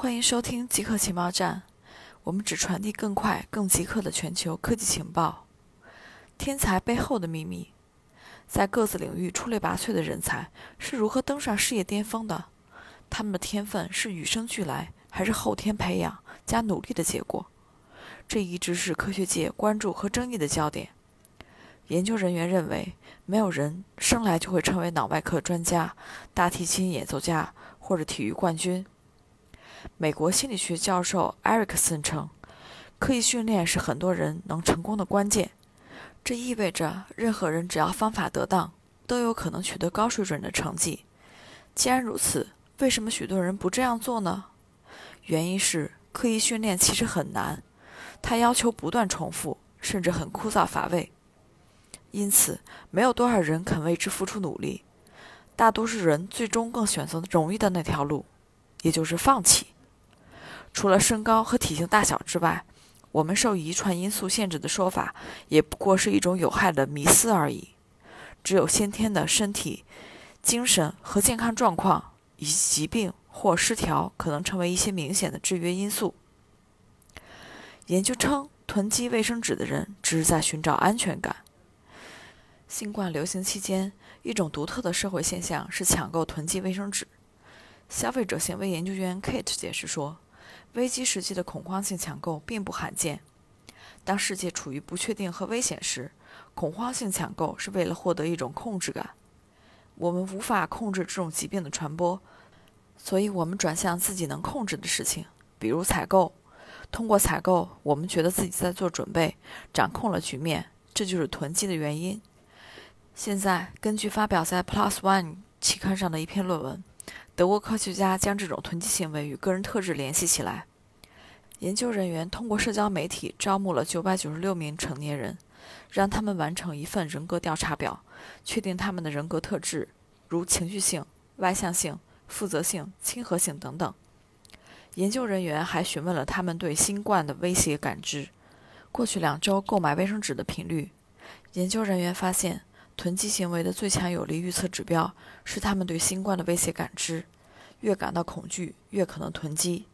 欢迎收听极客情报站，我们只传递更快、更极客的全球科技情报。天才背后的秘密，在各自领域出类拔萃的人才是如何登上事业巅峰的？他们的天分是与生俱来，还是后天培养加努力的结果？这一直是科学界关注和争议的焦点。研究人员认为，没有人生来就会成为脑外科专家、大提琴演奏家或者体育冠军。美国心理学教授埃瑞克森称，刻意训练是很多人能成功的关键。这意味着，任何人只要方法得当，都有可能取得高水准的成绩。既然如此，为什么许多人不这样做呢？原因是，刻意训练其实很难，它要求不断重复，甚至很枯燥乏味。因此，没有多少人肯为之付出努力。大多数人最终更选择容易的那条路。也就是放弃。除了身高和体型大小之外，我们受遗传因素限制的说法，也不过是一种有害的迷思而已。只有先天的身体、精神和健康状况，以及疾病或失调，可能成为一些明显的制约因素。研究称，囤积卫生纸的人只是在寻找安全感。新冠流行期间，一种独特的社会现象是抢购囤积卫生纸。消费者行为研究员 Kate 解释说：“危机时期的恐慌性抢购并不罕见。当世界处于不确定和危险时，恐慌性抢购是为了获得一种控制感。我们无法控制这种疾病的传播，所以我们转向自己能控制的事情，比如采购。通过采购，我们觉得自己在做准备，掌控了局面。这就是囤积的原因。”现在，根据发表在 Plus One 期刊上的一篇论文。德国科学家将这种囤积行为与个人特质联系起来。研究人员通过社交媒体招募了996名成年人，让他们完成一份人格调查表，确定他们的人格特质，如情绪性、外向性、负责性、亲和性等等。研究人员还询问了他们对新冠的威胁感知、过去两周购买卫生纸的频率。研究人员发现。囤积行为的最强有力预测指标是他们对新冠的威胁感知，越感到恐惧，越可能囤积。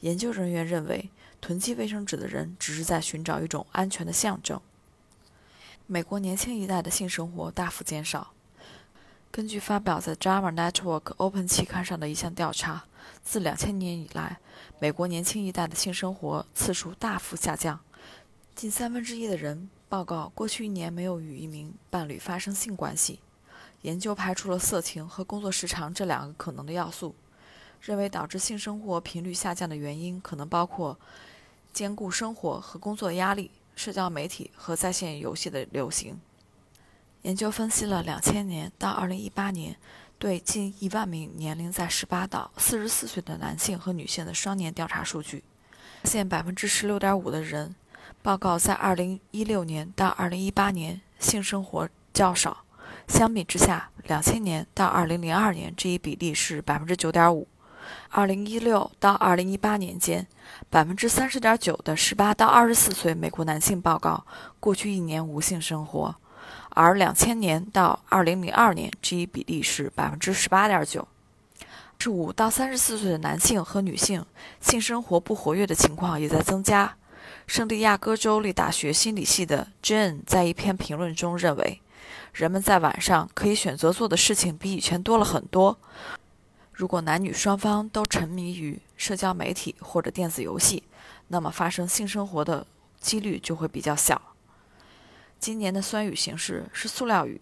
研究人员认为，囤积卫生纸的人只是在寻找一种安全的象征。美国年轻一代的性生活大幅减少。根据发表在《JAMA Network Open》期刊上的一项调查，自2000年以来，美国年轻一代的性生活次数大幅下降，近三分之一的人。报告过去一年没有与一名伴侣发生性关系。研究排除了色情和工作时长这两个可能的要素，认为导致性生活频率下降的原因可能包括兼顾生活和工作压力、社交媒体和在线游戏的流行。研究分析了2000年到2018年对近1万名年龄在18到44岁的男性和女性的双年调查数据，发现16.5%的人。报告在2016年到2018年性生活较少，相比之下，2000年到2002年这一比例是9.5%。2016到2018年间，30.9%的18到24岁美国男性报告过去一年无性生活，而2000年到2002年这一比例是18.9%。15到34岁的男性和女性性生活不活跃的情况也在增加。圣地亚哥州立大学心理系的 Jane 在一篇评论中认为，人们在晚上可以选择做的事情比以前多了很多。如果男女双方都沉迷于社交媒体或者电子游戏，那么发生性生活的几率就会比较小。今年的酸雨形式是塑料雨。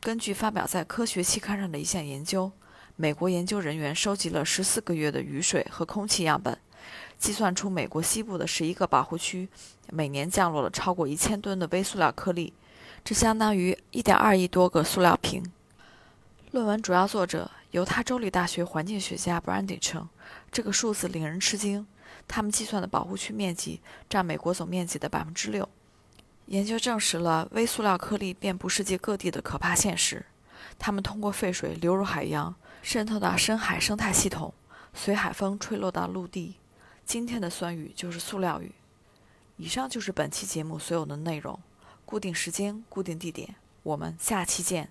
根据发表在科学期刊上的一项研究，美国研究人员收集了十四个月的雨水和空气样本。计算出美国西部的十一个保护区每年降落了超过一千吨的微塑料颗粒，这相当于一点二亿多个塑料瓶。论文主要作者犹他州立大学环境学家 Brandy 称，这个数字令人吃惊。他们计算的保护区面积占美国总面积的百分之六。研究证实了微塑料颗粒遍布世界各地的可怕现实。它们通过废水流入海洋，渗透到深海生态系统，随海风吹落到陆地。今天的酸雨就是塑料雨。以上就是本期节目所有的内容。固定时间，固定地点，我们下期见。